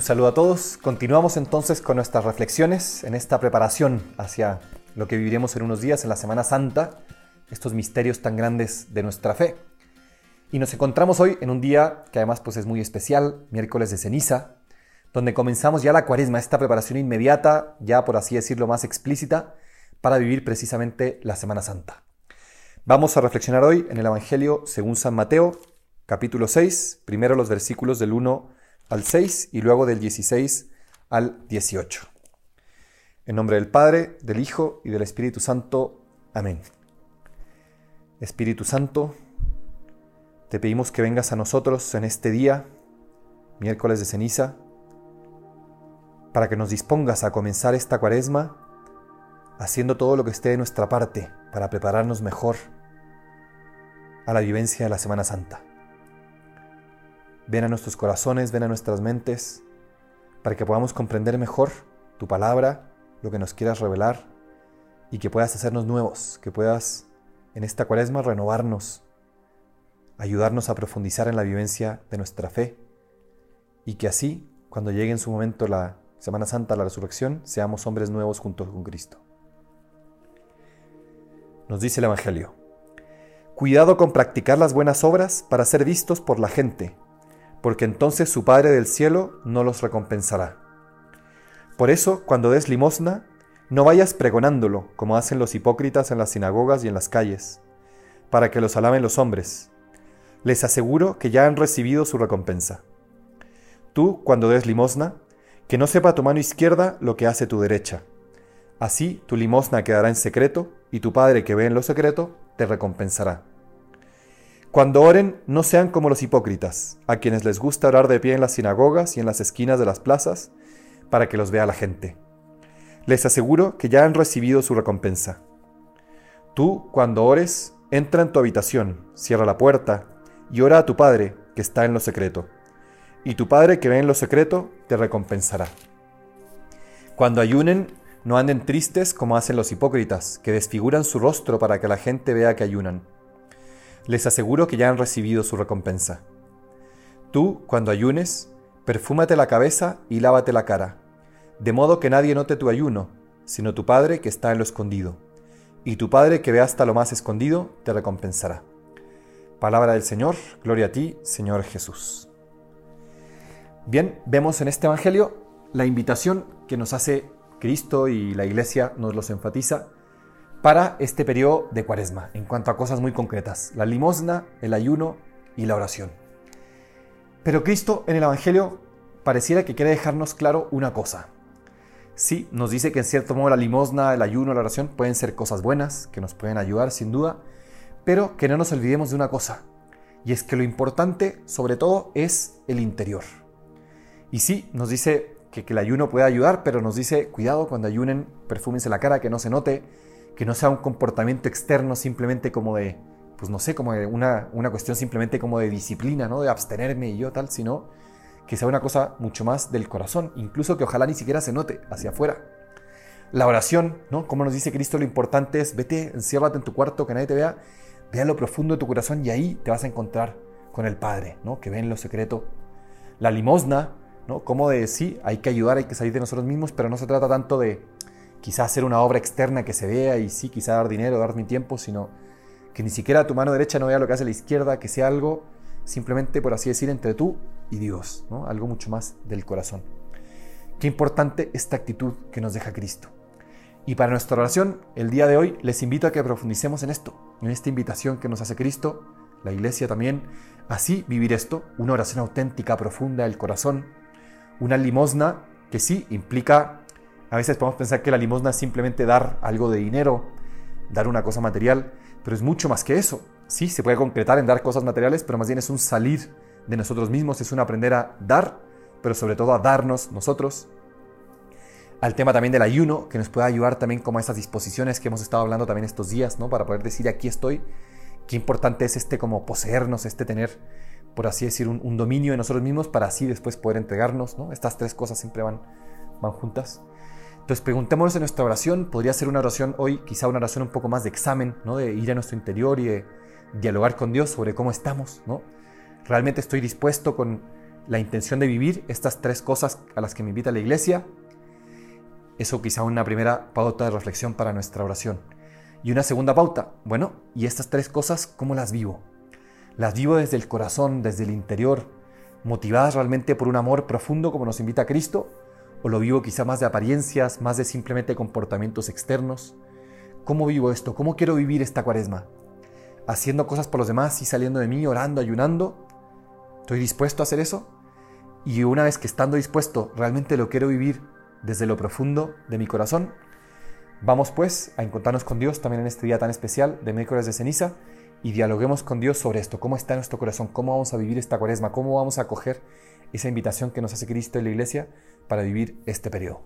Un saludo a todos. Continuamos entonces con nuestras reflexiones en esta preparación hacia lo que viviremos en unos días en la Semana Santa, estos misterios tan grandes de nuestra fe. Y nos encontramos hoy en un día que además pues es muy especial, miércoles de ceniza, donde comenzamos ya la cuaresma, esta preparación inmediata, ya por así decirlo más explícita, para vivir precisamente la Semana Santa. Vamos a reflexionar hoy en el Evangelio según San Mateo, capítulo 6, primero los versículos del 1 al 6 y luego del 16 al 18. En nombre del Padre, del Hijo y del Espíritu Santo. Amén. Espíritu Santo, te pedimos que vengas a nosotros en este día, miércoles de ceniza, para que nos dispongas a comenzar esta cuaresma haciendo todo lo que esté de nuestra parte para prepararnos mejor a la vivencia de la Semana Santa. Ven a nuestros corazones, ven a nuestras mentes, para que podamos comprender mejor tu palabra, lo que nos quieras revelar, y que puedas hacernos nuevos, que puedas en esta cuaresma renovarnos ayudarnos a profundizar en la vivencia de nuestra fe y que así, cuando llegue en su momento la Semana Santa, la resurrección, seamos hombres nuevos juntos con Cristo. Nos dice el Evangelio, cuidado con practicar las buenas obras para ser vistos por la gente, porque entonces su Padre del cielo no los recompensará. Por eso, cuando des limosna, no vayas pregonándolo, como hacen los hipócritas en las sinagogas y en las calles, para que los alaben los hombres les aseguro que ya han recibido su recompensa. Tú, cuando des limosna, que no sepa tu mano izquierda lo que hace tu derecha. Así tu limosna quedará en secreto, y tu Padre que ve en lo secreto te recompensará. Cuando oren, no sean como los hipócritas, a quienes les gusta orar de pie en las sinagogas y en las esquinas de las plazas, para que los vea la gente. Les aseguro que ya han recibido su recompensa. Tú, cuando ores, entra en tu habitación, cierra la puerta, y ora a tu Padre que está en lo secreto, y tu Padre que ve en lo secreto te recompensará. Cuando ayunen, no anden tristes como hacen los hipócritas, que desfiguran su rostro para que la gente vea que ayunan. Les aseguro que ya han recibido su recompensa. Tú, cuando ayunes, perfúmate la cabeza y lávate la cara, de modo que nadie note tu ayuno, sino tu Padre que está en lo escondido. Y tu Padre que ve hasta lo más escondido te recompensará. Palabra del Señor, gloria a ti, Señor Jesús. Bien, vemos en este Evangelio la invitación que nos hace Cristo y la Iglesia nos los enfatiza para este periodo de cuaresma, en cuanto a cosas muy concretas, la limosna, el ayuno y la oración. Pero Cristo en el Evangelio pareciera que quiere dejarnos claro una cosa. Sí, nos dice que en cierto modo la limosna, el ayuno, la oración pueden ser cosas buenas, que nos pueden ayudar sin duda, pero que no nos olvidemos de una cosa, y es que lo importante, sobre todo, es el interior. Y sí, nos dice que, el ayuno puede ayudar, pero nos dice, cuidado cuando ayunen, perfúmense la cara, que no se note, que no sea un comportamiento externo simplemente como de, pues no sé, como de una, una cuestión simplemente como de disciplina, ¿no? De abstenerme y yo tal, sino que sea una cosa mucho más del corazón, incluso que ojalá ni siquiera se note hacia afuera. La oración, ¿no? Como nos dice Cristo, lo importante es, vete, enciérrate en tu cuarto, que nadie te vea, Ve a lo profundo de tu corazón y ahí te vas a encontrar con el Padre, ¿no? que ve en lo secreto. La limosna, ¿no? como de sí, hay que ayudar, hay que salir de nosotros mismos, pero no se trata tanto de quizás hacer una obra externa que se vea y sí, quizá dar dinero, dar mi tiempo, sino que ni siquiera tu mano derecha no vea lo que hace la izquierda, que sea algo simplemente, por así decir, entre tú y Dios, ¿no? algo mucho más del corazón. Qué importante esta actitud que nos deja Cristo. Y para nuestra oración, el día de hoy, les invito a que profundicemos en esto, en esta invitación que nos hace Cristo, la iglesia también, así vivir esto, una oración auténtica, profunda del corazón, una limosna que sí implica, a veces podemos pensar que la limosna es simplemente dar algo de dinero, dar una cosa material, pero es mucho más que eso. Sí, se puede concretar en dar cosas materiales, pero más bien es un salir de nosotros mismos, es un aprender a dar, pero sobre todo a darnos nosotros al tema también del ayuno, que nos puede ayudar también como a esas disposiciones que hemos estado hablando también estos días, ¿no? Para poder decir aquí estoy. Qué importante es este como poseernos, este tener, por así decir, un, dominio de nosotros mismos para así después poder entregarnos, ¿no? Estas tres cosas siempre van, van juntas. Entonces preguntémonos en nuestra oración, podría ser una oración hoy, quizá una oración un poco más de examen, ¿no? De ir a nuestro interior y de dialogar con Dios sobre cómo estamos, ¿no? Realmente estoy dispuesto con la intención de vivir estas tres cosas a las que me invita la iglesia. Eso quizá una primera pauta de reflexión para nuestra oración. Y una segunda pauta, bueno, ¿y estas tres cosas cómo las vivo? ¿Las vivo desde el corazón, desde el interior, motivadas realmente por un amor profundo como nos invita Cristo? ¿O lo vivo quizá más de apariencias, más de simplemente comportamientos externos? ¿Cómo vivo esto? ¿Cómo quiero vivir esta cuaresma? ¿Haciendo cosas por los demás y saliendo de mí, orando, ayunando? ¿Estoy dispuesto a hacer eso? Y una vez que estando dispuesto, realmente lo quiero vivir desde lo profundo de mi corazón. Vamos pues a encontrarnos con Dios también en este día tan especial de miércoles de ceniza y dialoguemos con Dios sobre esto, cómo está nuestro corazón, cómo vamos a vivir esta cuaresma, cómo vamos a acoger esa invitación que nos hace Cristo en la iglesia para vivir este periodo.